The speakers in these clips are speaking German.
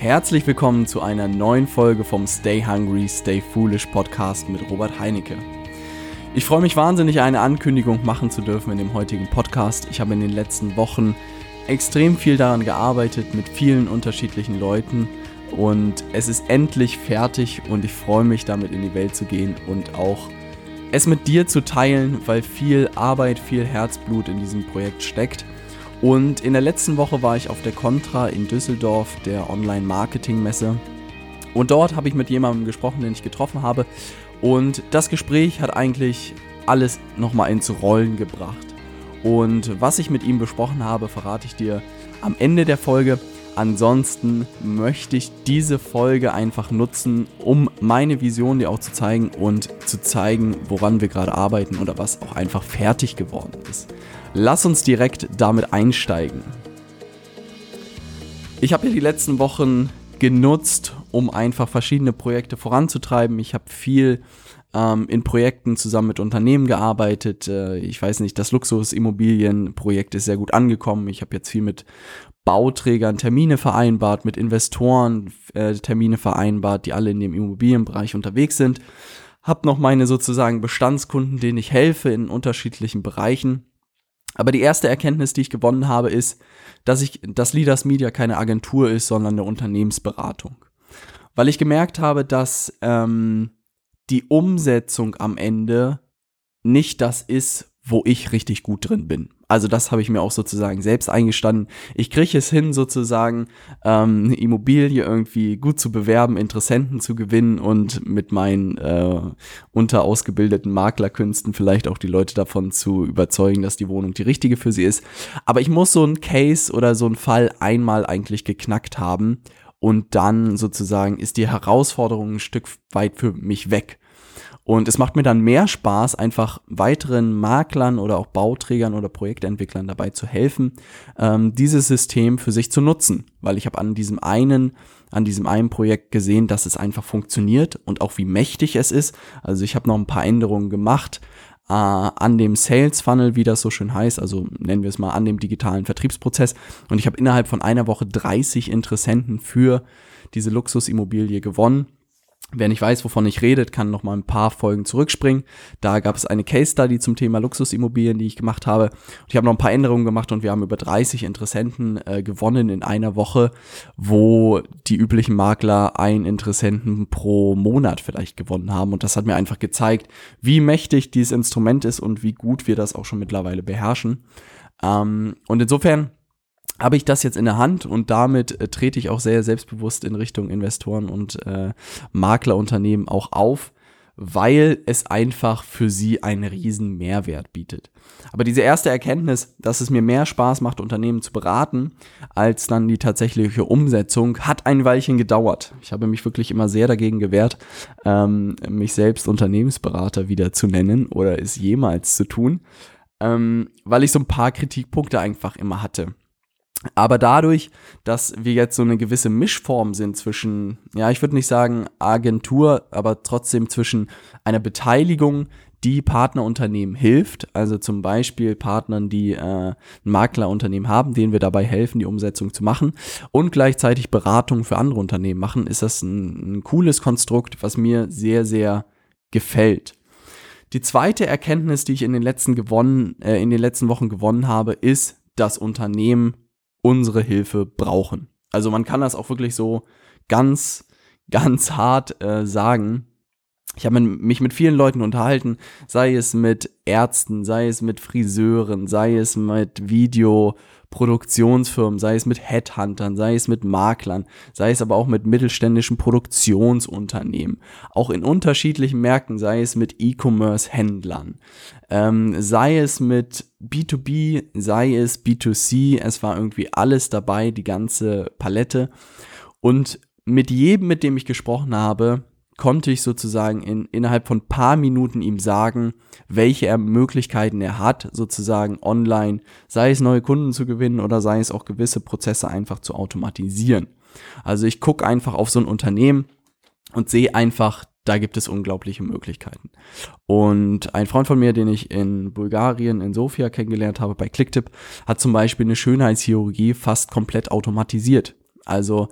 Herzlich willkommen zu einer neuen Folge vom Stay Hungry, Stay Foolish Podcast mit Robert Heinecke. Ich freue mich wahnsinnig, eine Ankündigung machen zu dürfen in dem heutigen Podcast. Ich habe in den letzten Wochen extrem viel daran gearbeitet mit vielen unterschiedlichen Leuten und es ist endlich fertig und ich freue mich damit in die Welt zu gehen und auch es mit dir zu teilen, weil viel Arbeit, viel Herzblut in diesem Projekt steckt. Und in der letzten Woche war ich auf der Contra in Düsseldorf, der Online-Marketing-Messe. Und dort habe ich mit jemandem gesprochen, den ich getroffen habe. Und das Gespräch hat eigentlich alles nochmal ins Rollen gebracht. Und was ich mit ihm besprochen habe, verrate ich dir am Ende der Folge. Ansonsten möchte ich diese Folge einfach nutzen, um meine Vision dir auch zu zeigen und zu zeigen, woran wir gerade arbeiten oder was auch einfach fertig geworden ist. Lass uns direkt damit einsteigen. Ich habe ja die letzten Wochen genutzt, um einfach verschiedene Projekte voranzutreiben. Ich habe viel ähm, in Projekten zusammen mit Unternehmen gearbeitet. Äh, ich weiß nicht, das Luxusimmobilienprojekt ist sehr gut angekommen. Ich habe jetzt viel mit Bauträgern Termine vereinbart, mit Investoren äh, Termine vereinbart, die alle in dem Immobilienbereich unterwegs sind. Hab noch meine sozusagen Bestandskunden, denen ich helfe in unterschiedlichen Bereichen. Aber die erste Erkenntnis, die ich gewonnen habe, ist, dass ich, dass Leaders Media keine Agentur ist, sondern eine Unternehmensberatung. Weil ich gemerkt habe, dass ähm, die Umsetzung am Ende nicht das ist, wo ich richtig gut drin bin. Also das habe ich mir auch sozusagen selbst eingestanden. Ich kriege es hin, sozusagen ähm, eine Immobilie irgendwie gut zu bewerben, Interessenten zu gewinnen und mit meinen äh, unterausgebildeten Maklerkünsten vielleicht auch die Leute davon zu überzeugen, dass die Wohnung die richtige für sie ist. Aber ich muss so einen Case oder so einen Fall einmal eigentlich geknackt haben und dann sozusagen ist die Herausforderung ein Stück weit für mich weg. Und es macht mir dann mehr Spaß, einfach weiteren Maklern oder auch Bauträgern oder Projektentwicklern dabei zu helfen, ähm, dieses System für sich zu nutzen. Weil ich habe an diesem einen, an diesem einen Projekt gesehen, dass es einfach funktioniert und auch wie mächtig es ist. Also ich habe noch ein paar Änderungen gemacht äh, an dem Sales Funnel, wie das so schön heißt, also nennen wir es mal an dem digitalen Vertriebsprozess. Und ich habe innerhalb von einer Woche 30 Interessenten für diese Luxusimmobilie gewonnen Wer nicht weiß, wovon ich rede, kann noch mal ein paar Folgen zurückspringen. Da gab es eine Case Study zum Thema Luxusimmobilien, die ich gemacht habe. Und ich habe noch ein paar Änderungen gemacht und wir haben über 30 Interessenten äh, gewonnen in einer Woche, wo die üblichen Makler einen Interessenten pro Monat vielleicht gewonnen haben. Und das hat mir einfach gezeigt, wie mächtig dieses Instrument ist und wie gut wir das auch schon mittlerweile beherrschen. Ähm, und insofern habe ich das jetzt in der Hand und damit äh, trete ich auch sehr selbstbewusst in Richtung Investoren und äh, Maklerunternehmen auch auf, weil es einfach für sie einen riesen Mehrwert bietet. Aber diese erste Erkenntnis, dass es mir mehr Spaß macht, Unternehmen zu beraten, als dann die tatsächliche Umsetzung, hat ein Weilchen gedauert. Ich habe mich wirklich immer sehr dagegen gewehrt, ähm, mich selbst Unternehmensberater wieder zu nennen oder es jemals zu tun, ähm, weil ich so ein paar Kritikpunkte einfach immer hatte. Aber dadurch, dass wir jetzt so eine gewisse Mischform sind zwischen, ja, ich würde nicht sagen Agentur, aber trotzdem zwischen einer Beteiligung, die Partnerunternehmen hilft, also zum Beispiel Partnern, die äh, ein Maklerunternehmen haben, denen wir dabei helfen, die Umsetzung zu machen und gleichzeitig Beratung für andere Unternehmen machen, ist das ein, ein cooles Konstrukt, was mir sehr, sehr gefällt. Die zweite Erkenntnis, die ich in den letzten gewonnen, äh, in den letzten Wochen gewonnen habe, ist, dass Unternehmen unsere Hilfe brauchen. Also man kann das auch wirklich so ganz, ganz hart äh, sagen. Ich habe mich mit vielen Leuten unterhalten, sei es mit Ärzten, sei es mit Friseuren, sei es mit Videoproduktionsfirmen, sei es mit Headhuntern, sei es mit Maklern, sei es aber auch mit mittelständischen Produktionsunternehmen, auch in unterschiedlichen Märkten, sei es mit E-Commerce-Händlern, ähm, sei es mit B2B, sei es B2C, es war irgendwie alles dabei, die ganze Palette. Und mit jedem, mit dem ich gesprochen habe, konnte ich sozusagen in, innerhalb von paar Minuten ihm sagen, welche Möglichkeiten er hat, sozusagen online, sei es neue Kunden zu gewinnen oder sei es auch gewisse Prozesse einfach zu automatisieren. Also ich gucke einfach auf so ein Unternehmen und sehe einfach, da gibt es unglaubliche Möglichkeiten. Und ein Freund von mir, den ich in Bulgarien, in Sofia kennengelernt habe, bei Clicktip, hat zum Beispiel eine Schönheitschirurgie fast komplett automatisiert. Also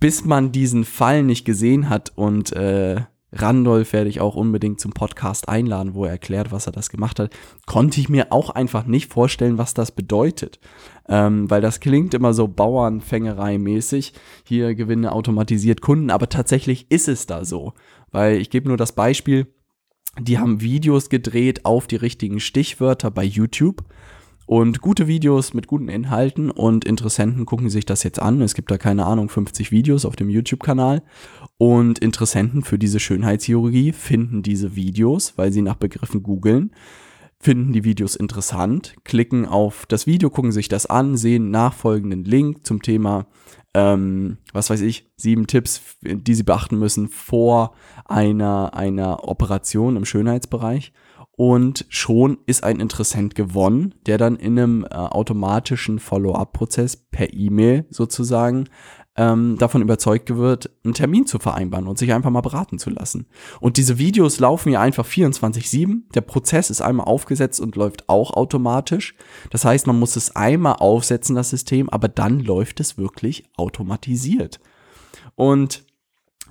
bis man diesen Fall nicht gesehen hat und äh, Randolph werde ich auch unbedingt zum Podcast einladen, wo er erklärt, was er das gemacht hat, konnte ich mir auch einfach nicht vorstellen, was das bedeutet. Ähm, weil das klingt immer so Bauernfängerei-mäßig. Hier gewinne automatisiert Kunden, aber tatsächlich ist es da so. Weil ich gebe nur das Beispiel, die haben Videos gedreht auf die richtigen Stichwörter bei YouTube und gute Videos mit guten Inhalten und Interessenten gucken sich das jetzt an. Es gibt da keine Ahnung 50 Videos auf dem YouTube-Kanal und Interessenten für diese Schönheitschirurgie finden diese Videos, weil sie nach Begriffen googeln, finden die Videos interessant, klicken auf das Video, gucken sich das an, sehen nachfolgenden Link zum Thema, ähm, was weiß ich, sieben Tipps, die sie beachten müssen vor einer, einer Operation im Schönheitsbereich und schon ist ein Interessent gewonnen, der dann in einem äh, automatischen Follow-up-Prozess per E-Mail sozusagen ähm, davon überzeugt wird, einen Termin zu vereinbaren und sich einfach mal beraten zu lassen. Und diese Videos laufen ja einfach 24-7. Der Prozess ist einmal aufgesetzt und läuft auch automatisch. Das heißt, man muss es einmal aufsetzen, das System, aber dann läuft es wirklich automatisiert. Und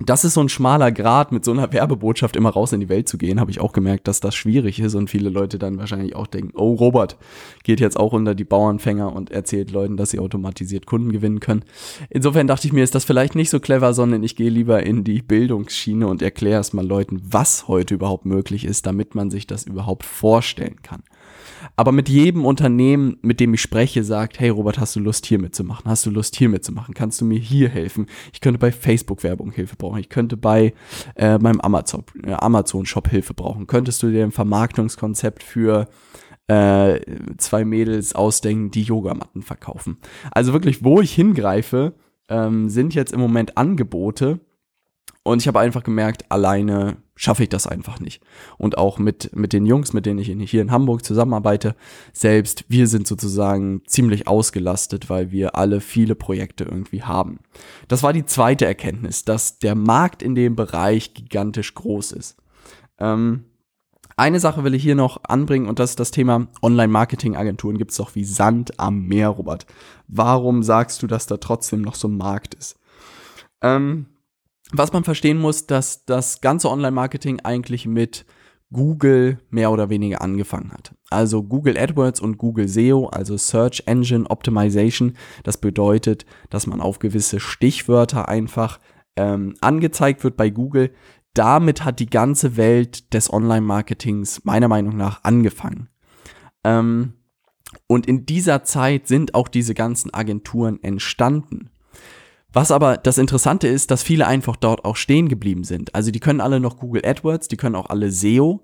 das ist so ein schmaler Grad, mit so einer Werbebotschaft immer raus in die Welt zu gehen, habe ich auch gemerkt, dass das schwierig ist und viele Leute dann wahrscheinlich auch denken, oh, Robert geht jetzt auch unter die Bauernfänger und erzählt Leuten, dass sie automatisiert Kunden gewinnen können. Insofern dachte ich mir, ist das vielleicht nicht so clever, sondern ich gehe lieber in die Bildungsschiene und erkläre es mal Leuten, was heute überhaupt möglich ist, damit man sich das überhaupt vorstellen kann. Aber mit jedem Unternehmen, mit dem ich spreche, sagt, hey Robert, hast du Lust hier mitzumachen? Hast du Lust hier mitzumachen? Kannst du mir hier helfen? Ich könnte bei Facebook Werbung Hilfe brauchen. Ich könnte bei äh, meinem Amazon, äh, Amazon Shop Hilfe brauchen. Könntest du dir ein Vermarktungskonzept für äh, zwei Mädels ausdenken, die Yogamatten verkaufen? Also wirklich, wo ich hingreife, ähm, sind jetzt im Moment Angebote, und ich habe einfach gemerkt, alleine schaffe ich das einfach nicht. Und auch mit, mit den Jungs, mit denen ich hier in Hamburg zusammenarbeite, selbst wir sind sozusagen ziemlich ausgelastet, weil wir alle viele Projekte irgendwie haben. Das war die zweite Erkenntnis, dass der Markt in dem Bereich gigantisch groß ist. Ähm, eine Sache will ich hier noch anbringen und das ist das Thema Online-Marketing-Agenturen gibt es doch wie Sand am Meer, Robert. Warum sagst du, dass da trotzdem noch so ein Markt ist? Ähm, was man verstehen muss, dass das ganze Online-Marketing eigentlich mit Google mehr oder weniger angefangen hat. Also Google AdWords und Google SEO, also Search Engine Optimization, das bedeutet, dass man auf gewisse Stichwörter einfach ähm, angezeigt wird bei Google. Damit hat die ganze Welt des Online-Marketings meiner Meinung nach angefangen. Ähm, und in dieser Zeit sind auch diese ganzen Agenturen entstanden. Was aber das Interessante ist, dass viele einfach dort auch stehen geblieben sind. Also die können alle noch Google AdWords, die können auch alle SEO.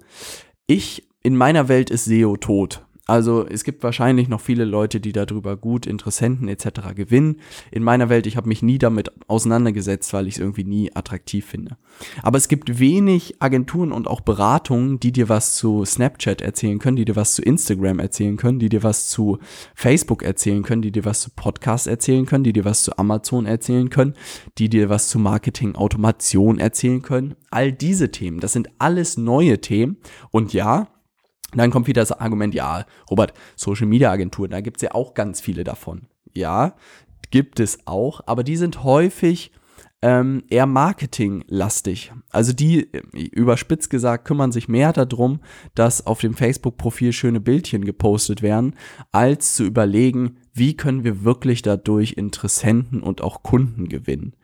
Ich, in meiner Welt ist SEO tot. Also es gibt wahrscheinlich noch viele Leute, die darüber gut Interessenten etc. gewinnen. In meiner Welt, ich habe mich nie damit auseinandergesetzt, weil ich es irgendwie nie attraktiv finde. Aber es gibt wenig Agenturen und auch Beratungen, die dir was zu Snapchat erzählen können, die dir was zu Instagram erzählen können, die dir was zu Facebook erzählen können, die dir was zu Podcasts erzählen können, die dir was zu Amazon erzählen können, die dir was zu Marketing Automation erzählen können. All diese Themen, das sind alles neue Themen. Und ja, dann kommt wieder das Argument, ja, Robert, Social Media Agenturen, da gibt es ja auch ganz viele davon. Ja, gibt es auch, aber die sind häufig ähm, eher marketinglastig. Also die, überspitzt gesagt, kümmern sich mehr darum, dass auf dem Facebook-Profil schöne Bildchen gepostet werden, als zu überlegen, wie können wir wirklich dadurch Interessenten und auch Kunden gewinnen.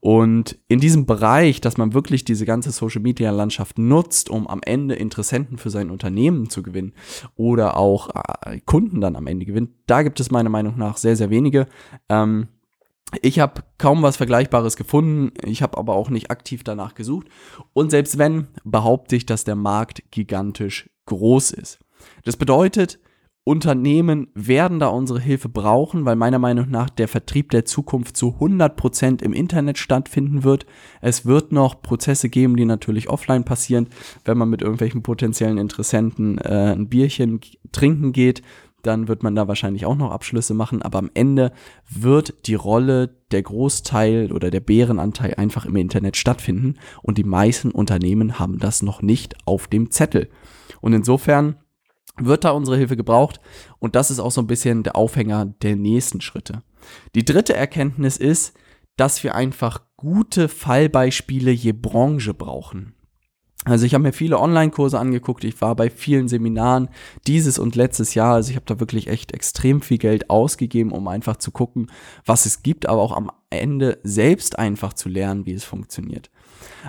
Und in diesem Bereich, dass man wirklich diese ganze Social-Media-Landschaft nutzt, um am Ende Interessenten für sein Unternehmen zu gewinnen oder auch äh, Kunden dann am Ende gewinnt, da gibt es meiner Meinung nach sehr, sehr wenige. Ähm, ich habe kaum was Vergleichbares gefunden, ich habe aber auch nicht aktiv danach gesucht. Und selbst wenn, behaupte ich, dass der Markt gigantisch groß ist. Das bedeutet, Unternehmen werden da unsere Hilfe brauchen, weil meiner Meinung nach der Vertrieb der Zukunft zu 100% im Internet stattfinden wird. Es wird noch Prozesse geben, die natürlich offline passieren, wenn man mit irgendwelchen potenziellen Interessenten äh, ein Bierchen trinken geht dann wird man da wahrscheinlich auch noch Abschlüsse machen, aber am Ende wird die Rolle der Großteil oder der Bärenanteil einfach im Internet stattfinden und die meisten Unternehmen haben das noch nicht auf dem Zettel. Und insofern wird da unsere Hilfe gebraucht und das ist auch so ein bisschen der Aufhänger der nächsten Schritte. Die dritte Erkenntnis ist, dass wir einfach gute Fallbeispiele je Branche brauchen. Also ich habe mir viele Online-Kurse angeguckt, ich war bei vielen Seminaren dieses und letztes Jahr, also ich habe da wirklich echt extrem viel Geld ausgegeben, um einfach zu gucken, was es gibt, aber auch am Ende selbst einfach zu lernen, wie es funktioniert.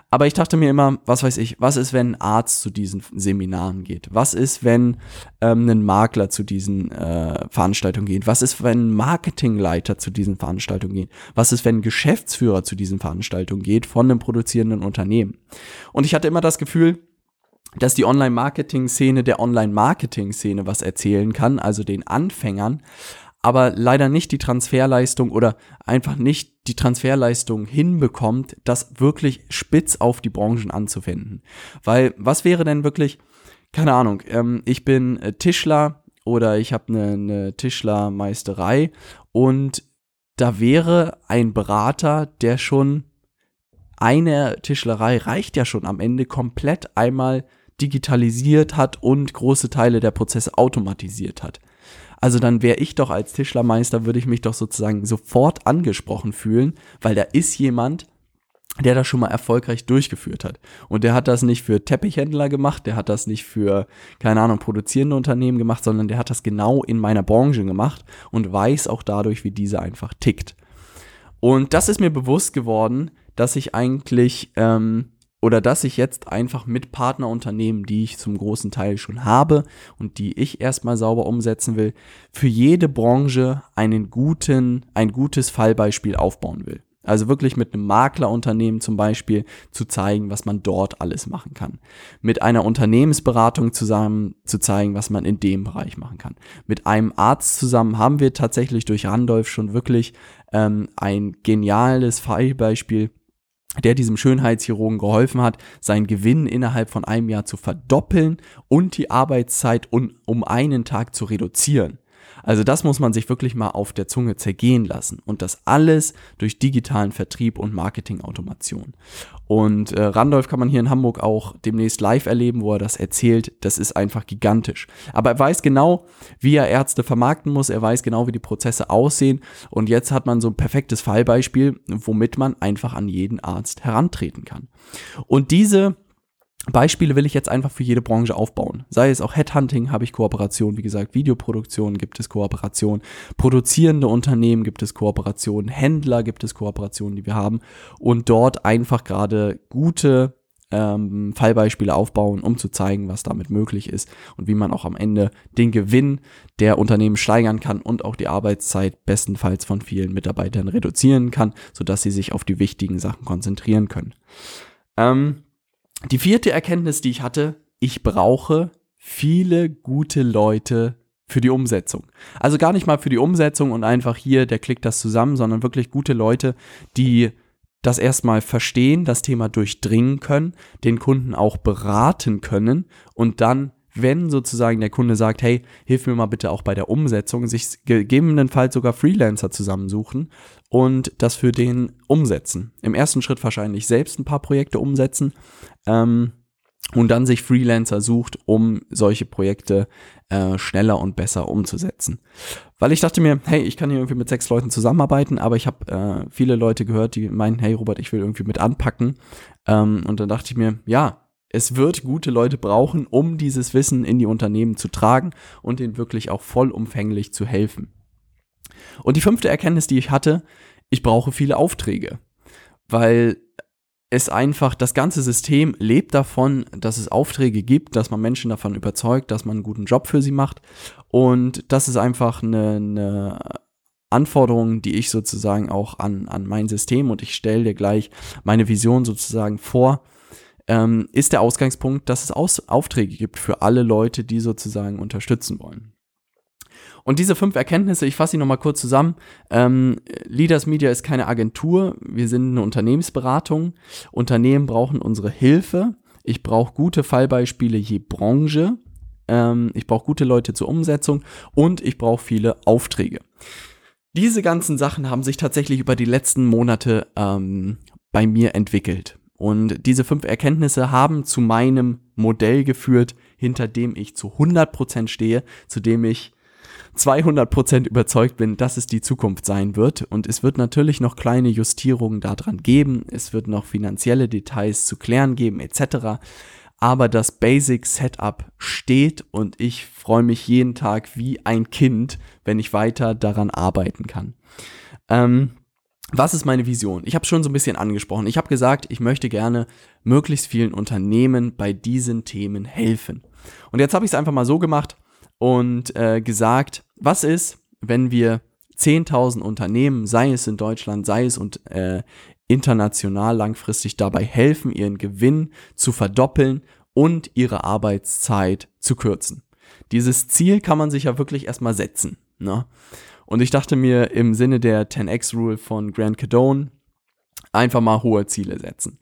Aber ich dachte mir immer, was weiß ich, was ist, wenn ein Arzt zu diesen Seminaren geht? Was ist, wenn ähm, ein Makler zu diesen äh, Veranstaltungen geht? Was ist, wenn ein Marketingleiter zu diesen Veranstaltungen geht? Was ist, wenn ein Geschäftsführer zu diesen Veranstaltungen geht von einem produzierenden Unternehmen? Und ich hatte immer das Gefühl, dass die Online-Marketing-Szene der Online-Marketing-Szene was erzählen kann, also den Anfängern, aber leider nicht die Transferleistung oder einfach nicht die Transferleistung hinbekommt, das wirklich spitz auf die Branchen anzuwenden. Weil was wäre denn wirklich, keine Ahnung, ähm, ich bin äh, Tischler oder ich habe eine, eine Tischlermeisterei und da wäre ein Berater, der schon eine Tischlerei reicht ja schon am Ende komplett einmal digitalisiert hat und große Teile der Prozesse automatisiert hat. Also dann wäre ich doch als Tischlermeister, würde ich mich doch sozusagen sofort angesprochen fühlen, weil da ist jemand, der das schon mal erfolgreich durchgeführt hat. Und der hat das nicht für Teppichhändler gemacht, der hat das nicht für, keine Ahnung, produzierende Unternehmen gemacht, sondern der hat das genau in meiner Branche gemacht und weiß auch dadurch, wie diese einfach tickt. Und das ist mir bewusst geworden, dass ich eigentlich ähm, oder dass ich jetzt einfach mit Partnerunternehmen, die ich zum großen Teil schon habe und die ich erstmal sauber umsetzen will, für jede Branche einen guten, ein gutes Fallbeispiel aufbauen will. Also wirklich mit einem Maklerunternehmen zum Beispiel zu zeigen, was man dort alles machen kann. Mit einer Unternehmensberatung zusammen zu zeigen, was man in dem Bereich machen kann. Mit einem Arzt zusammen haben wir tatsächlich durch Randolph schon wirklich ähm, ein geniales Fallbeispiel der diesem Schönheitschirurgen geholfen hat, seinen Gewinn innerhalb von einem Jahr zu verdoppeln und die Arbeitszeit um, um einen Tag zu reduzieren. Also das muss man sich wirklich mal auf der Zunge zergehen lassen. Und das alles durch digitalen Vertrieb und Marketingautomation. Und äh, Randolph kann man hier in Hamburg auch demnächst live erleben, wo er das erzählt. Das ist einfach gigantisch. Aber er weiß genau, wie er Ärzte vermarkten muss. Er weiß genau, wie die Prozesse aussehen. Und jetzt hat man so ein perfektes Fallbeispiel, womit man einfach an jeden Arzt herantreten kann. Und diese Beispiele will ich jetzt einfach für jede Branche aufbauen. Sei es auch Headhunting, habe ich Kooperation, wie gesagt, Videoproduktion gibt es Kooperation, produzierende Unternehmen gibt es Kooperation, Händler gibt es Kooperationen, die wir haben und dort einfach gerade gute ähm, Fallbeispiele aufbauen, um zu zeigen, was damit möglich ist und wie man auch am Ende den Gewinn der Unternehmen steigern kann und auch die Arbeitszeit bestenfalls von vielen Mitarbeitern reduzieren kann, sodass sie sich auf die wichtigen Sachen konzentrieren können. Ähm, die vierte Erkenntnis, die ich hatte, ich brauche viele gute Leute für die Umsetzung. Also gar nicht mal für die Umsetzung und einfach hier, der klickt das zusammen, sondern wirklich gute Leute, die das erstmal verstehen, das Thema durchdringen können, den Kunden auch beraten können und dann wenn sozusagen der Kunde sagt, hey, hilf mir mal bitte auch bei der Umsetzung, sich gegebenenfalls sogar Freelancer zusammensuchen und das für den umsetzen. Im ersten Schritt wahrscheinlich selbst ein paar Projekte umsetzen ähm, und dann sich Freelancer sucht, um solche Projekte äh, schneller und besser umzusetzen. Weil ich dachte mir, hey, ich kann hier irgendwie mit sechs Leuten zusammenarbeiten, aber ich habe äh, viele Leute gehört, die meinen, hey Robert, ich will irgendwie mit anpacken. Ähm, und dann dachte ich mir, ja, es wird gute Leute brauchen, um dieses Wissen in die Unternehmen zu tragen und ihnen wirklich auch vollumfänglich zu helfen. Und die fünfte Erkenntnis, die ich hatte, ich brauche viele Aufträge, weil es einfach, das ganze System lebt davon, dass es Aufträge gibt, dass man Menschen davon überzeugt, dass man einen guten Job für sie macht. Und das ist einfach eine, eine Anforderung, die ich sozusagen auch an, an mein System und ich stelle dir gleich meine Vision sozusagen vor, ähm, ist der Ausgangspunkt, dass es Aus Aufträge gibt für alle Leute, die sozusagen unterstützen wollen. Und diese fünf Erkenntnisse, ich fasse sie nochmal kurz zusammen. Ähm, Leaders Media ist keine Agentur, wir sind eine Unternehmensberatung. Unternehmen brauchen unsere Hilfe. Ich brauche gute Fallbeispiele je Branche. Ähm, ich brauche gute Leute zur Umsetzung und ich brauche viele Aufträge. Diese ganzen Sachen haben sich tatsächlich über die letzten Monate ähm, bei mir entwickelt. Und diese fünf Erkenntnisse haben zu meinem Modell geführt, hinter dem ich zu 100% stehe, zu dem ich 200% überzeugt bin, dass es die Zukunft sein wird. Und es wird natürlich noch kleine Justierungen daran geben. Es wird noch finanzielle Details zu klären geben, etc. Aber das Basic Setup steht und ich freue mich jeden Tag wie ein Kind, wenn ich weiter daran arbeiten kann. Ähm, was ist meine Vision? Ich habe schon so ein bisschen angesprochen. Ich habe gesagt, ich möchte gerne möglichst vielen Unternehmen bei diesen Themen helfen. Und jetzt habe ich es einfach mal so gemacht und äh, gesagt, was ist, wenn wir 10.000 Unternehmen, sei es in Deutschland, sei es und äh, international langfristig dabei helfen, ihren Gewinn zu verdoppeln und ihre Arbeitszeit zu kürzen. Dieses Ziel kann man sich ja wirklich erstmal setzen. Ne? Und ich dachte mir im Sinne der 10x-Rule von Grant Cadone, einfach mal hohe Ziele setzen.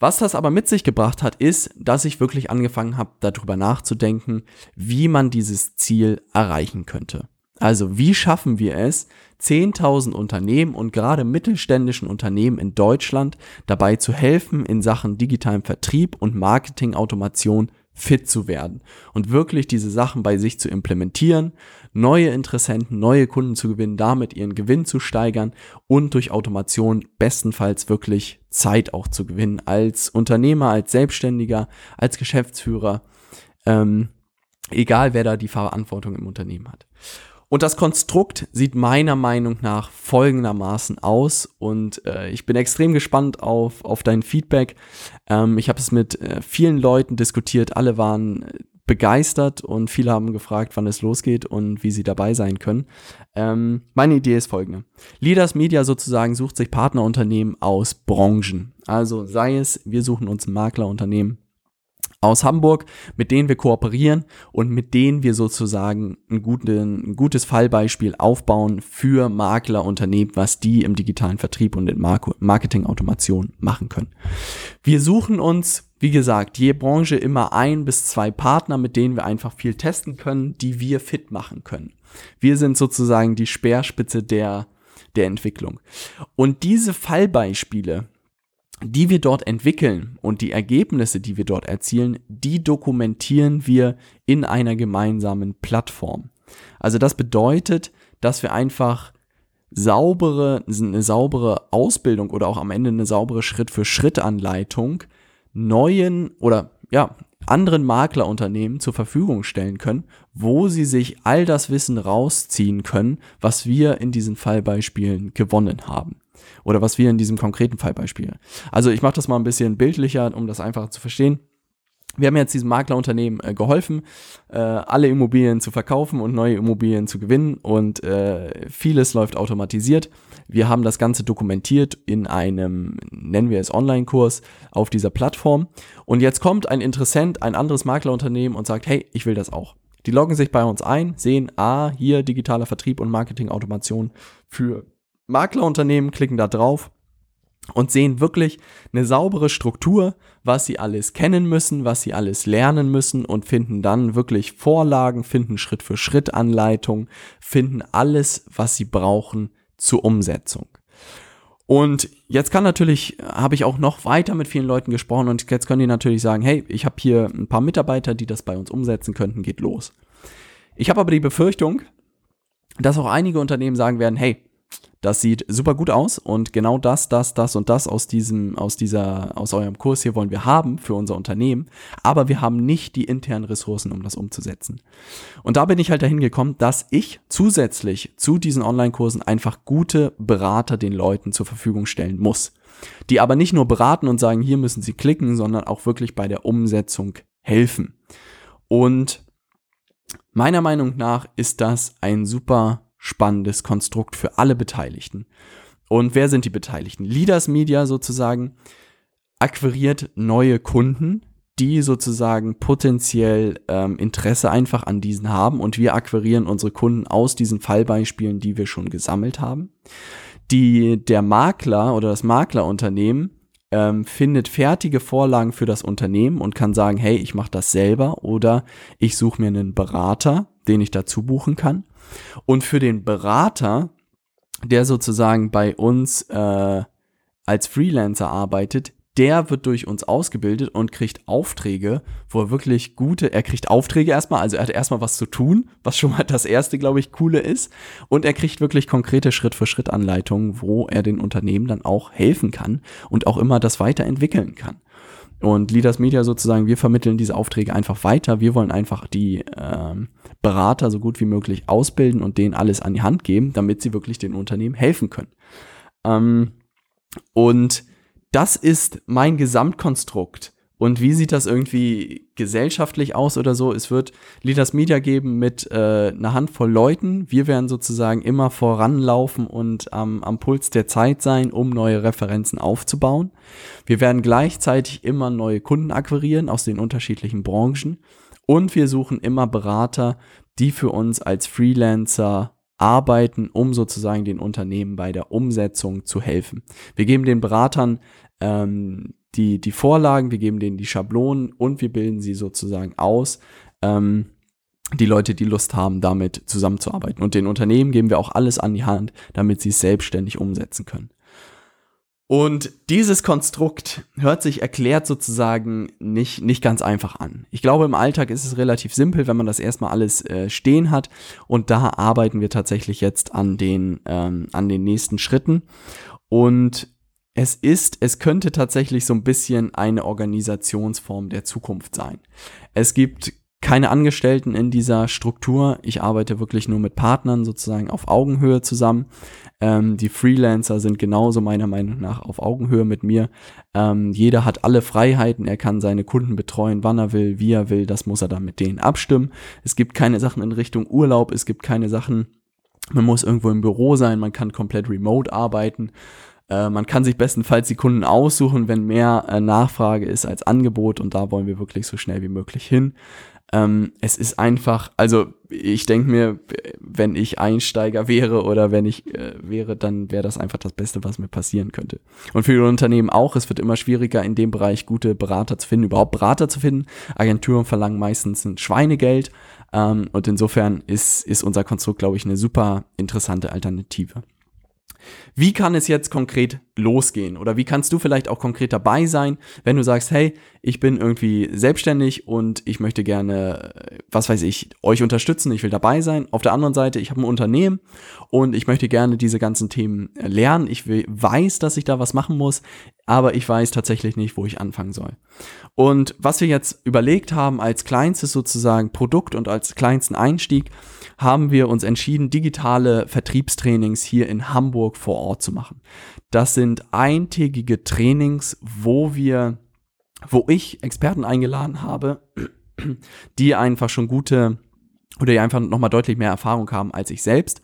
Was das aber mit sich gebracht hat, ist, dass ich wirklich angefangen habe, darüber nachzudenken, wie man dieses Ziel erreichen könnte. Also wie schaffen wir es, 10.000 Unternehmen und gerade mittelständischen Unternehmen in Deutschland dabei zu helfen, in Sachen digitalem Vertrieb und Marketingautomation fit zu werden und wirklich diese Sachen bei sich zu implementieren, neue Interessenten, neue Kunden zu gewinnen, damit ihren Gewinn zu steigern und durch Automation bestenfalls wirklich Zeit auch zu gewinnen als Unternehmer, als Selbstständiger, als Geschäftsführer, ähm, egal wer da die Verantwortung im Unternehmen hat. Und das Konstrukt sieht meiner Meinung nach folgendermaßen aus und äh, ich bin extrem gespannt auf, auf dein Feedback. Ähm, ich habe es mit äh, vielen Leuten diskutiert, alle waren äh, begeistert und viele haben gefragt, wann es losgeht und wie sie dabei sein können. Ähm, meine Idee ist folgende. Leaders Media sozusagen sucht sich Partnerunternehmen aus Branchen. Also sei es, wir suchen uns Maklerunternehmen aus Hamburg, mit denen wir kooperieren und mit denen wir sozusagen ein, guten, ein gutes Fallbeispiel aufbauen für Maklerunternehmen, was die im digitalen Vertrieb und in Marketingautomation machen können. Wir suchen uns, wie gesagt, je Branche immer ein bis zwei Partner, mit denen wir einfach viel testen können, die wir fit machen können. Wir sind sozusagen die Speerspitze der, der Entwicklung. Und diese Fallbeispiele, die wir dort entwickeln und die Ergebnisse, die wir dort erzielen, die dokumentieren wir in einer gemeinsamen Plattform. Also das bedeutet, dass wir einfach saubere, eine saubere Ausbildung oder auch am Ende eine saubere Schritt-für-Schritt-Anleitung neuen oder ja, anderen Maklerunternehmen zur Verfügung stellen können, wo sie sich all das Wissen rausziehen können, was wir in diesen Fallbeispielen gewonnen haben. Oder was wir in diesem konkreten Fallbeispiel. Also ich mache das mal ein bisschen bildlicher, um das einfacher zu verstehen. Wir haben jetzt diesem Maklerunternehmen äh, geholfen, äh, alle Immobilien zu verkaufen und neue Immobilien zu gewinnen und äh, vieles läuft automatisiert. Wir haben das Ganze dokumentiert in einem, nennen wir es Online-Kurs auf dieser Plattform und jetzt kommt ein Interessent, ein anderes Maklerunternehmen und sagt, hey, ich will das auch. Die loggen sich bei uns ein, sehen, ah, hier digitaler Vertrieb und Marketingautomation für Maklerunternehmen klicken da drauf und sehen wirklich eine saubere Struktur, was sie alles kennen müssen, was sie alles lernen müssen und finden dann wirklich Vorlagen, finden Schritt für Schritt Anleitungen, finden alles, was sie brauchen zur Umsetzung. Und jetzt kann natürlich, habe ich auch noch weiter mit vielen Leuten gesprochen und jetzt können die natürlich sagen, hey, ich habe hier ein paar Mitarbeiter, die das bei uns umsetzen könnten, geht los. Ich habe aber die Befürchtung, dass auch einige Unternehmen sagen werden, hey, das sieht super gut aus und genau das, das, das und das aus diesem, aus dieser, aus eurem Kurs hier wollen wir haben für unser Unternehmen, aber wir haben nicht die internen Ressourcen, um das umzusetzen. Und da bin ich halt dahin gekommen, dass ich zusätzlich zu diesen Online-Kursen einfach gute Berater den Leuten zur Verfügung stellen muss. Die aber nicht nur beraten und sagen, hier müssen sie klicken, sondern auch wirklich bei der Umsetzung helfen. Und meiner Meinung nach ist das ein super spannendes Konstrukt für alle Beteiligten. Und wer sind die Beteiligten? Leaders Media sozusagen akquiriert neue Kunden, die sozusagen potenziell ähm, Interesse einfach an diesen haben und wir akquirieren unsere Kunden aus diesen Fallbeispielen, die wir schon gesammelt haben. Die, der Makler oder das Maklerunternehmen ähm, findet fertige Vorlagen für das Unternehmen und kann sagen, hey, ich mache das selber oder ich suche mir einen Berater, den ich dazu buchen kann. Und für den Berater, der sozusagen bei uns äh, als Freelancer arbeitet, der wird durch uns ausgebildet und kriegt Aufträge, wo er wirklich gute, er kriegt Aufträge erstmal, also er hat erstmal was zu tun, was schon mal das erste, glaube ich, coole ist. Und er kriegt wirklich konkrete Schritt-für-Schritt-Anleitungen, wo er den Unternehmen dann auch helfen kann und auch immer das weiterentwickeln kann. Und Leaders Media sozusagen, wir vermitteln diese Aufträge einfach weiter. Wir wollen einfach die ähm, Berater so gut wie möglich ausbilden und denen alles an die Hand geben, damit sie wirklich den Unternehmen helfen können. Ähm, und das ist mein Gesamtkonstrukt. Und wie sieht das irgendwie gesellschaftlich aus oder so? Es wird Leaders Media geben mit äh, einer Handvoll Leuten. Wir werden sozusagen immer voranlaufen und ähm, am Puls der Zeit sein, um neue Referenzen aufzubauen. Wir werden gleichzeitig immer neue Kunden akquirieren aus den unterschiedlichen Branchen. Und wir suchen immer Berater, die für uns als Freelancer arbeiten, um sozusagen den Unternehmen bei der Umsetzung zu helfen. Wir geben den Beratern ähm, die, die Vorlagen, wir geben denen die Schablonen und wir bilden sie sozusagen aus. Ähm, die Leute, die Lust haben, damit zusammenzuarbeiten. Und den Unternehmen geben wir auch alles an die Hand, damit sie es selbstständig umsetzen können. Und dieses Konstrukt hört sich erklärt sozusagen nicht, nicht ganz einfach an. Ich glaube, im Alltag ist es relativ simpel, wenn man das erstmal alles äh, stehen hat. Und da arbeiten wir tatsächlich jetzt an den, ähm, an den nächsten Schritten. Und es ist, es könnte tatsächlich so ein bisschen eine Organisationsform der Zukunft sein. Es gibt keine Angestellten in dieser Struktur. Ich arbeite wirklich nur mit Partnern sozusagen auf Augenhöhe zusammen. Ähm, die Freelancer sind genauso meiner Meinung nach auf Augenhöhe mit mir. Ähm, jeder hat alle Freiheiten. Er kann seine Kunden betreuen, wann er will, wie er will. Das muss er dann mit denen abstimmen. Es gibt keine Sachen in Richtung Urlaub. Es gibt keine Sachen, man muss irgendwo im Büro sein. Man kann komplett remote arbeiten. Äh, man kann sich bestenfalls die Kunden aussuchen, wenn mehr äh, Nachfrage ist als Angebot und da wollen wir wirklich so schnell wie möglich hin. Ähm, es ist einfach, also ich denke mir, wenn ich Einsteiger wäre oder wenn ich äh, wäre, dann wäre das einfach das Beste, was mir passieren könnte. Und für die Unternehmen auch, es wird immer schwieriger, in dem Bereich gute Berater zu finden, überhaupt Berater zu finden. Agenturen verlangen meistens ein Schweinegeld ähm, und insofern ist, ist unser Konstrukt, glaube ich, eine super interessante Alternative. Wie kann es jetzt konkret losgehen? Oder wie kannst du vielleicht auch konkret dabei sein, wenn du sagst, hey, ich bin irgendwie selbstständig und ich möchte gerne, was weiß ich, euch unterstützen, ich will dabei sein. Auf der anderen Seite, ich habe ein Unternehmen und ich möchte gerne diese ganzen Themen lernen. Ich weiß, dass ich da was machen muss, aber ich weiß tatsächlich nicht, wo ich anfangen soll. Und was wir jetzt überlegt haben als kleinstes sozusagen Produkt und als kleinsten Einstieg, haben wir uns entschieden, digitale Vertriebstrainings hier in Hamburg vor Ort zu machen. Das sind eintägige Trainings, wo wir, wo ich Experten eingeladen habe, die einfach schon gute oder die einfach nochmal deutlich mehr Erfahrung haben als ich selbst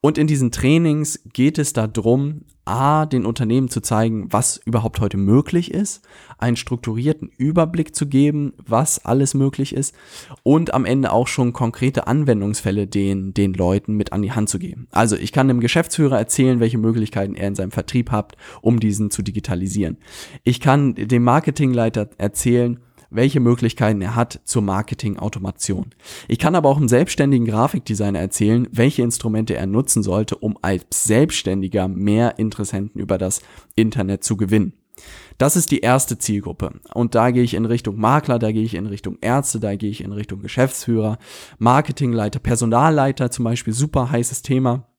und in diesen Trainings geht es darum, A, den Unternehmen zu zeigen, was überhaupt heute möglich ist, einen strukturierten Überblick zu geben, was alles möglich ist und am Ende auch schon konkrete Anwendungsfälle den, den Leuten mit an die Hand zu geben. Also ich kann dem Geschäftsführer erzählen, welche Möglichkeiten er in seinem Vertrieb hat, um diesen zu digitalisieren. Ich kann dem Marketingleiter erzählen, welche Möglichkeiten er hat zur Marketing-Automation. Ich kann aber auch einem selbstständigen Grafikdesigner erzählen, welche Instrumente er nutzen sollte, um als Selbstständiger mehr Interessenten über das Internet zu gewinnen. Das ist die erste Zielgruppe. Und da gehe ich in Richtung Makler, da gehe ich in Richtung Ärzte, da gehe ich in Richtung Geschäftsführer, Marketingleiter, Personalleiter zum Beispiel, super heißes Thema.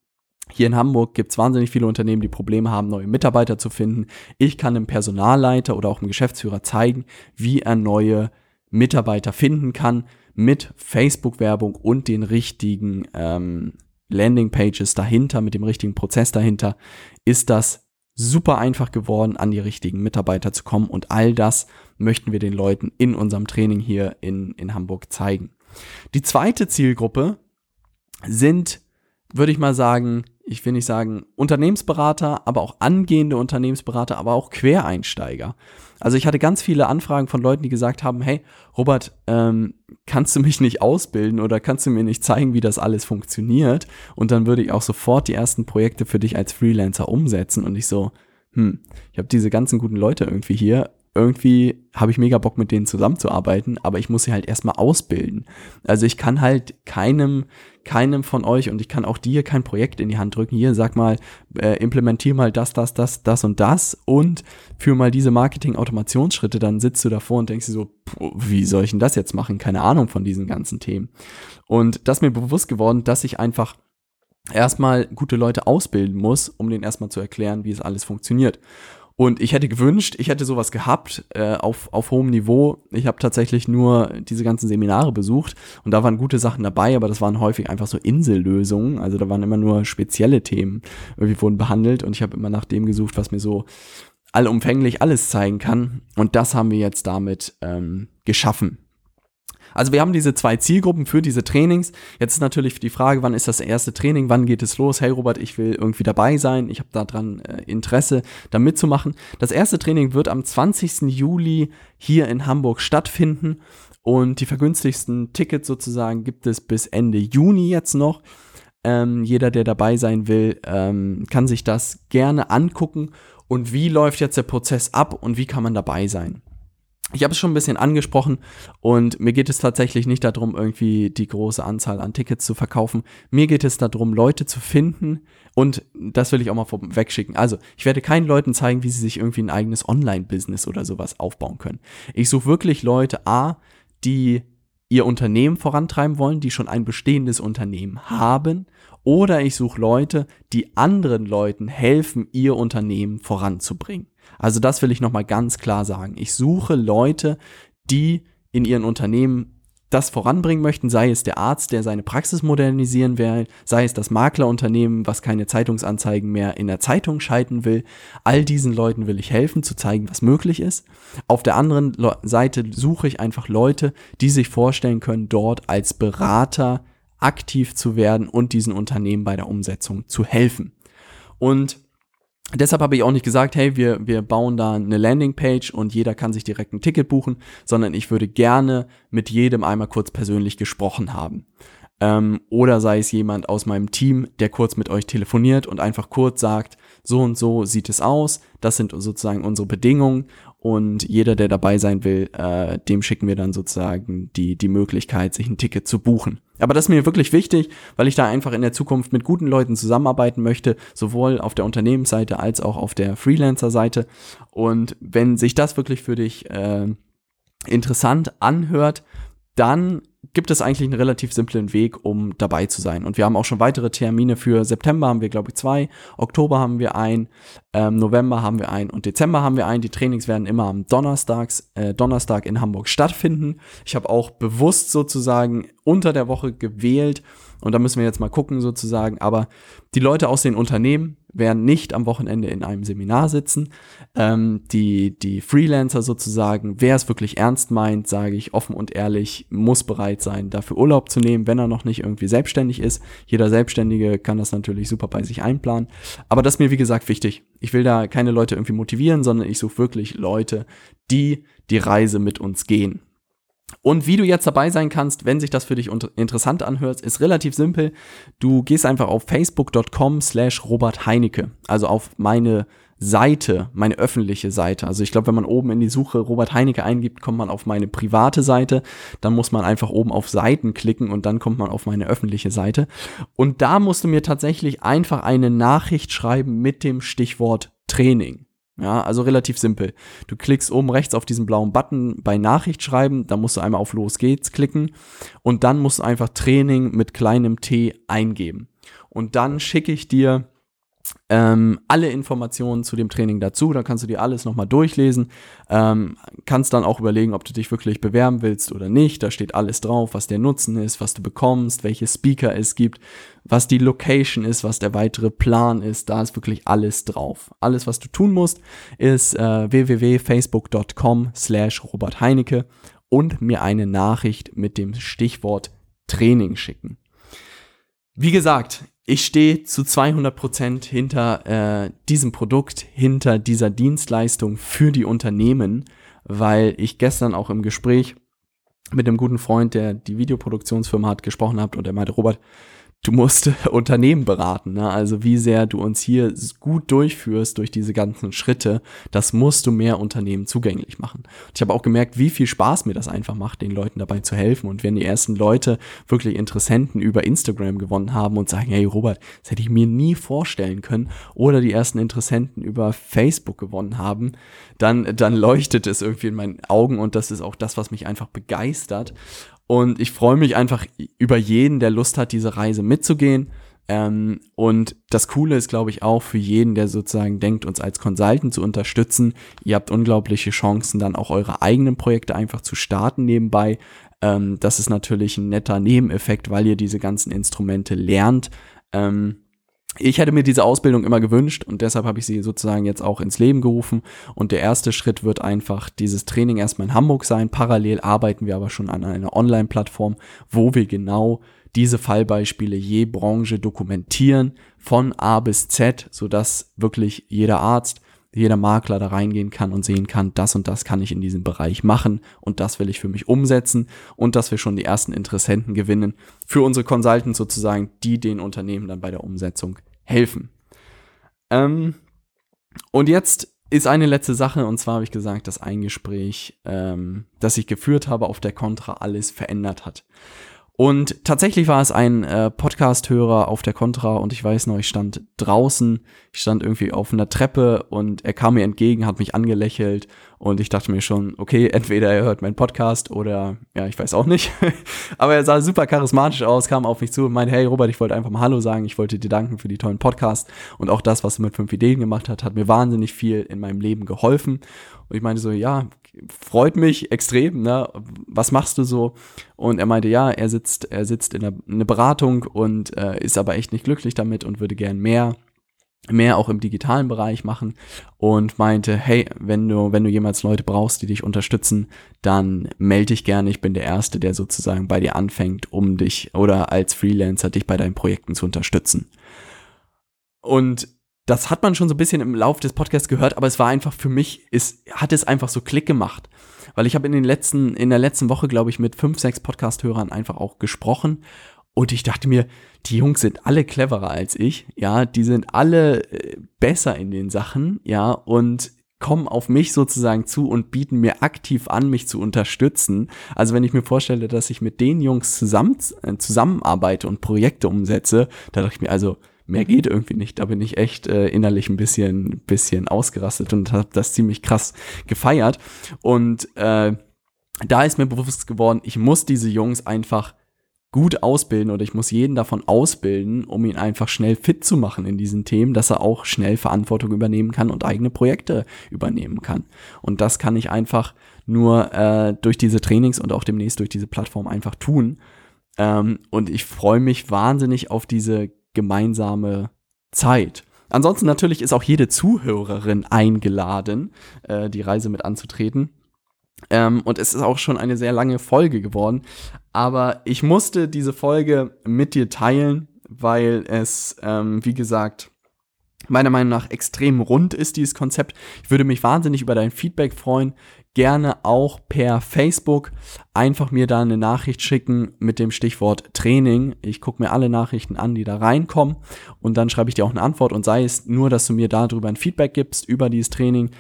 Hier in Hamburg gibt es wahnsinnig viele Unternehmen, die Probleme haben, neue Mitarbeiter zu finden. Ich kann dem Personalleiter oder auch dem Geschäftsführer zeigen, wie er neue Mitarbeiter finden kann mit Facebook-Werbung und den richtigen ähm, Landing-Pages dahinter, mit dem richtigen Prozess dahinter, ist das super einfach geworden, an die richtigen Mitarbeiter zu kommen. Und all das möchten wir den Leuten in unserem Training hier in, in Hamburg zeigen. Die zweite Zielgruppe sind, würde ich mal sagen, ich will nicht sagen Unternehmensberater, aber auch angehende Unternehmensberater, aber auch Quereinsteiger. Also ich hatte ganz viele Anfragen von Leuten, die gesagt haben, hey, Robert, ähm, kannst du mich nicht ausbilden oder kannst du mir nicht zeigen, wie das alles funktioniert? Und dann würde ich auch sofort die ersten Projekte für dich als Freelancer umsetzen und ich so, hm, ich habe diese ganzen guten Leute irgendwie hier irgendwie habe ich mega Bock mit denen zusammenzuarbeiten, aber ich muss sie halt erstmal ausbilden. Also ich kann halt keinem, keinem von euch und ich kann auch dir kein Projekt in die Hand drücken. Hier, sag mal, äh, implementier mal das, das, das, das und das und für mal diese Marketing-Automationsschritte, dann sitzt du davor und denkst dir so, wie soll ich denn das jetzt machen? Keine Ahnung von diesen ganzen Themen. Und das ist mir bewusst geworden, dass ich einfach erstmal gute Leute ausbilden muss, um denen erstmal zu erklären, wie es alles funktioniert. Und ich hätte gewünscht, ich hätte sowas gehabt äh, auf, auf hohem Niveau. Ich habe tatsächlich nur diese ganzen Seminare besucht und da waren gute Sachen dabei, aber das waren häufig einfach so Insellösungen. Also da waren immer nur spezielle Themen, irgendwie wurden behandelt und ich habe immer nach dem gesucht, was mir so allumfänglich alles zeigen kann. Und das haben wir jetzt damit ähm, geschaffen. Also wir haben diese zwei Zielgruppen für diese Trainings. Jetzt ist natürlich die Frage, wann ist das erste Training, wann geht es los? Hey Robert, ich will irgendwie dabei sein, ich habe daran äh, Interesse, da mitzumachen. Das erste Training wird am 20. Juli hier in Hamburg stattfinden und die vergünstigsten Tickets sozusagen gibt es bis Ende Juni jetzt noch. Ähm, jeder, der dabei sein will, ähm, kann sich das gerne angucken. Und wie läuft jetzt der Prozess ab und wie kann man dabei sein? Ich habe es schon ein bisschen angesprochen und mir geht es tatsächlich nicht darum, irgendwie die große Anzahl an Tickets zu verkaufen. Mir geht es darum, Leute zu finden und das will ich auch mal wegschicken. Also, ich werde keinen Leuten zeigen, wie sie sich irgendwie ein eigenes Online-Business oder sowas aufbauen können. Ich suche wirklich Leute, A, die ihr Unternehmen vorantreiben wollen, die schon ein bestehendes Unternehmen haben, oder ich suche Leute, die anderen Leuten helfen, ihr Unternehmen voranzubringen. Also das will ich nochmal ganz klar sagen. Ich suche Leute, die in ihren Unternehmen das voranbringen möchten, sei es der Arzt, der seine Praxis modernisieren will, sei es das Maklerunternehmen, was keine Zeitungsanzeigen mehr in der Zeitung schalten will. All diesen Leuten will ich helfen, zu zeigen, was möglich ist. Auf der anderen Seite suche ich einfach Leute, die sich vorstellen können, dort als Berater aktiv zu werden und diesen Unternehmen bei der Umsetzung zu helfen. Und Deshalb habe ich auch nicht gesagt, hey, wir, wir bauen da eine Landingpage und jeder kann sich direkt ein Ticket buchen, sondern ich würde gerne mit jedem einmal kurz persönlich gesprochen haben. Ähm, oder sei es jemand aus meinem Team, der kurz mit euch telefoniert und einfach kurz sagt, so und so sieht es aus, das sind sozusagen unsere Bedingungen und jeder, der dabei sein will, äh, dem schicken wir dann sozusagen die, die Möglichkeit, sich ein Ticket zu buchen. Aber das ist mir wirklich wichtig, weil ich da einfach in der Zukunft mit guten Leuten zusammenarbeiten möchte, sowohl auf der Unternehmensseite als auch auf der Freelancer-Seite. Und wenn sich das wirklich für dich äh, interessant anhört, dann gibt es eigentlich einen relativ simplen Weg, um dabei zu sein. Und wir haben auch schon weitere Termine für September haben wir, glaube ich, zwei, Oktober haben wir ein, ähm, November haben wir ein und Dezember haben wir ein. Die Trainings werden immer am Donnerstags, äh, Donnerstag in Hamburg stattfinden. Ich habe auch bewusst sozusagen unter der Woche gewählt, und da müssen wir jetzt mal gucken sozusagen. Aber die Leute aus den Unternehmen werden nicht am Wochenende in einem Seminar sitzen. Ähm, die, die Freelancer sozusagen, wer es wirklich ernst meint, sage ich offen und ehrlich, muss bereit sein, dafür Urlaub zu nehmen, wenn er noch nicht irgendwie selbstständig ist. Jeder Selbstständige kann das natürlich super bei sich einplanen. Aber das ist mir, wie gesagt, wichtig. Ich will da keine Leute irgendwie motivieren, sondern ich suche wirklich Leute, die die Reise mit uns gehen. Und wie du jetzt dabei sein kannst, wenn sich das für dich interessant anhört, ist relativ simpel. Du gehst einfach auf facebook.com slash Robert Heinecke, also auf meine Seite, meine öffentliche Seite. Also ich glaube, wenn man oben in die Suche Robert Heinecke eingibt, kommt man auf meine private Seite. Dann muss man einfach oben auf Seiten klicken und dann kommt man auf meine öffentliche Seite. Und da musst du mir tatsächlich einfach eine Nachricht schreiben mit dem Stichwort Training. Ja, also relativ simpel. Du klickst oben rechts auf diesen blauen Button bei Nachricht schreiben, da musst du einmal auf Los geht's klicken und dann musst du einfach Training mit kleinem T eingeben. Und dann schicke ich dir ähm, alle Informationen zu dem Training dazu. Da kannst du dir alles nochmal durchlesen. Ähm, kannst dann auch überlegen, ob du dich wirklich bewerben willst oder nicht. Da steht alles drauf, was der Nutzen ist, was du bekommst, welche Speaker es gibt, was die Location ist, was der weitere Plan ist. Da ist wirklich alles drauf. Alles, was du tun musst, ist äh, www.facebook.com slash Robert Heinecke und mir eine Nachricht mit dem Stichwort Training schicken. Wie gesagt, ich stehe zu 200% hinter äh, diesem Produkt, hinter dieser Dienstleistung für die Unternehmen, weil ich gestern auch im Gespräch mit einem guten Freund, der die Videoproduktionsfirma hat, gesprochen habe und er meinte, Robert, du musst Unternehmen beraten. Ne? Also wie sehr du uns hier gut durchführst durch diese ganzen Schritte, das musst du mehr Unternehmen zugänglich machen. Und ich habe auch gemerkt, wie viel Spaß mir das einfach macht, den Leuten dabei zu helfen. Und wenn die ersten Leute wirklich Interessenten über Instagram gewonnen haben und sagen, hey Robert, das hätte ich mir nie vorstellen können, oder die ersten Interessenten über Facebook gewonnen haben, dann, dann leuchtet es irgendwie in meinen Augen und das ist auch das, was mich einfach begeistert. Und ich freue mich einfach über jeden, der Lust hat, diese Reise mitzugehen. Ähm, und das Coole ist, glaube ich, auch für jeden, der sozusagen denkt, uns als Consultant zu unterstützen. Ihr habt unglaubliche Chancen, dann auch eure eigenen Projekte einfach zu starten nebenbei. Ähm, das ist natürlich ein netter Nebeneffekt, weil ihr diese ganzen Instrumente lernt. Ähm, ich hätte mir diese Ausbildung immer gewünscht und deshalb habe ich sie sozusagen jetzt auch ins Leben gerufen. Und der erste Schritt wird einfach dieses Training erstmal in Hamburg sein. Parallel arbeiten wir aber schon an einer Online-Plattform, wo wir genau diese Fallbeispiele je Branche dokumentieren von A bis Z, sodass wirklich jeder Arzt, jeder Makler da reingehen kann und sehen kann, das und das kann ich in diesem Bereich machen und das will ich für mich umsetzen und dass wir schon die ersten Interessenten gewinnen für unsere Consultants sozusagen, die den Unternehmen dann bei der Umsetzung helfen. Ähm, und jetzt ist eine letzte Sache, und zwar habe ich gesagt, dass ein Gespräch, ähm, das ich geführt habe auf der Contra, alles verändert hat. Und tatsächlich war es ein äh, Podcast-Hörer auf der Contra und ich weiß noch, ich stand draußen, ich stand irgendwie auf einer Treppe und er kam mir entgegen, hat mich angelächelt und ich dachte mir schon, okay, entweder er hört meinen Podcast oder ja, ich weiß auch nicht. Aber er sah super charismatisch aus, kam auf mich zu und meinte, hey Robert, ich wollte einfach mal Hallo sagen, ich wollte dir danken für die tollen Podcasts und auch das, was du mit fünf Ideen gemacht hast, hat mir wahnsinnig viel in meinem Leben geholfen. Und ich meinte so, ja, freut mich extrem, ne? Was machst du so? Und er meinte, ja, er sitzt, er sitzt in einer Beratung und äh, ist aber echt nicht glücklich damit und würde gern mehr mehr auch im digitalen Bereich machen und meinte, hey, wenn du, wenn du jemals Leute brauchst, die dich unterstützen, dann melde dich gerne. Ich bin der Erste, der sozusagen bei dir anfängt, um dich oder als Freelancer dich bei deinen Projekten zu unterstützen. Und das hat man schon so ein bisschen im Laufe des Podcasts gehört, aber es war einfach für mich, es hat es einfach so Klick gemacht. Weil ich habe in den letzten, in der letzten Woche, glaube ich, mit fünf, sechs Podcast-Hörern einfach auch gesprochen. Und ich dachte mir, die Jungs sind alle cleverer als ich, ja, die sind alle äh, besser in den Sachen, ja, und kommen auf mich sozusagen zu und bieten mir aktiv an, mich zu unterstützen. Also wenn ich mir vorstelle, dass ich mit den Jungs zusammen, äh, zusammenarbeite und Projekte umsetze, da dachte ich mir, also mehr geht irgendwie nicht. Da bin ich echt äh, innerlich ein bisschen, bisschen ausgerastet und habe das ziemlich krass gefeiert. Und äh, da ist mir bewusst geworden, ich muss diese Jungs einfach gut ausbilden oder ich muss jeden davon ausbilden, um ihn einfach schnell fit zu machen in diesen Themen, dass er auch schnell Verantwortung übernehmen kann und eigene Projekte übernehmen kann. Und das kann ich einfach nur äh, durch diese Trainings und auch demnächst durch diese Plattform einfach tun. Ähm, und ich freue mich wahnsinnig auf diese gemeinsame Zeit. Ansonsten natürlich ist auch jede Zuhörerin eingeladen, äh, die Reise mit anzutreten. Ähm, und es ist auch schon eine sehr lange Folge geworden. Aber ich musste diese Folge mit dir teilen, weil es, ähm, wie gesagt, meiner Meinung nach extrem rund ist, dieses Konzept. Ich würde mich wahnsinnig über dein Feedback freuen gerne auch per Facebook einfach mir da eine Nachricht schicken mit dem Stichwort Training. Ich gucke mir alle Nachrichten an, die da reinkommen und dann schreibe ich dir auch eine Antwort und sei es nur, dass du mir darüber ein Feedback gibst über dieses Training.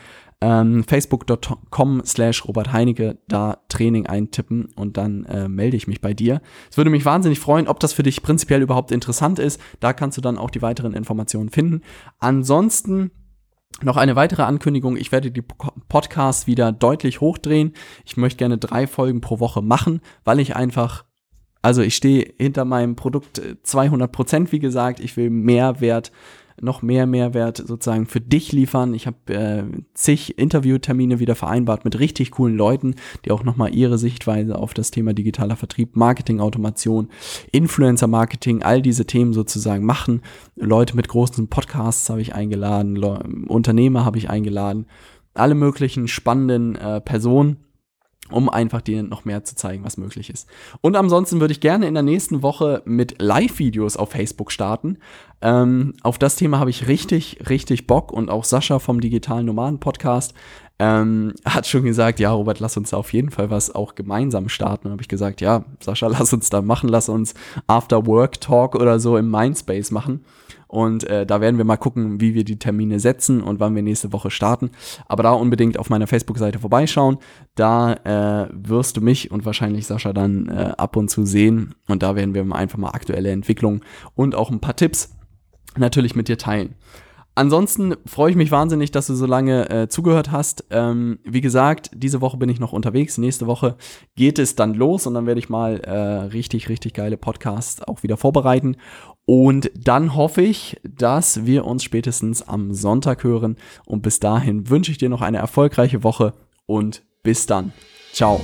Ähm, Facebook.com slash Robert Heinecke, da Training eintippen und dann äh, melde ich mich bei dir. Es würde mich wahnsinnig freuen, ob das für dich prinzipiell überhaupt interessant ist. Da kannst du dann auch die weiteren Informationen finden. Ansonsten noch eine weitere Ankündigung, ich werde die Podcasts wieder deutlich hochdrehen. Ich möchte gerne drei Folgen pro Woche machen, weil ich einfach, also ich stehe hinter meinem Produkt 200 Prozent, wie gesagt, ich will Mehrwert noch mehr Mehrwert sozusagen für dich liefern. Ich habe äh, zig Interviewtermine wieder vereinbart mit richtig coolen Leuten, die auch nochmal ihre Sichtweise auf das Thema digitaler Vertrieb, Marketing, Automation, Influencer Marketing, all diese Themen sozusagen machen. Leute mit großen Podcasts habe ich eingeladen, Le Unternehmer habe ich eingeladen, alle möglichen spannenden äh, Personen um einfach dir noch mehr zu zeigen, was möglich ist. Und ansonsten würde ich gerne in der nächsten Woche mit Live-Videos auf Facebook starten. Ähm, auf das Thema habe ich richtig, richtig Bock und auch Sascha vom Digitalen Nomaden Podcast. ähm, hat schon gesagt, ja, Robert, lass uns da auf jeden Fall was auch gemeinsam starten. Und habe ich gesagt, ja, Sascha, lass uns da machen, lass uns After Work Talk oder so im Mindspace machen. Und äh, da werden wir mal gucken, wie wir die Termine setzen und wann wir nächste Woche starten. Aber da unbedingt auf meiner Facebook-Seite vorbeischauen. Da äh, wirst du mich und wahrscheinlich Sascha dann äh, ab und zu sehen. Und da werden wir einfach mal aktuelle Entwicklungen und auch ein paar Tipps natürlich mit dir teilen. Ansonsten freue ich mich wahnsinnig, dass du so lange äh, zugehört hast. Ähm, wie gesagt, diese Woche bin ich noch unterwegs. Nächste Woche geht es dann los und dann werde ich mal äh, richtig, richtig geile Podcasts auch wieder vorbereiten. Und dann hoffe ich, dass wir uns spätestens am Sonntag hören. Und bis dahin wünsche ich dir noch eine erfolgreiche Woche und bis dann. Ciao.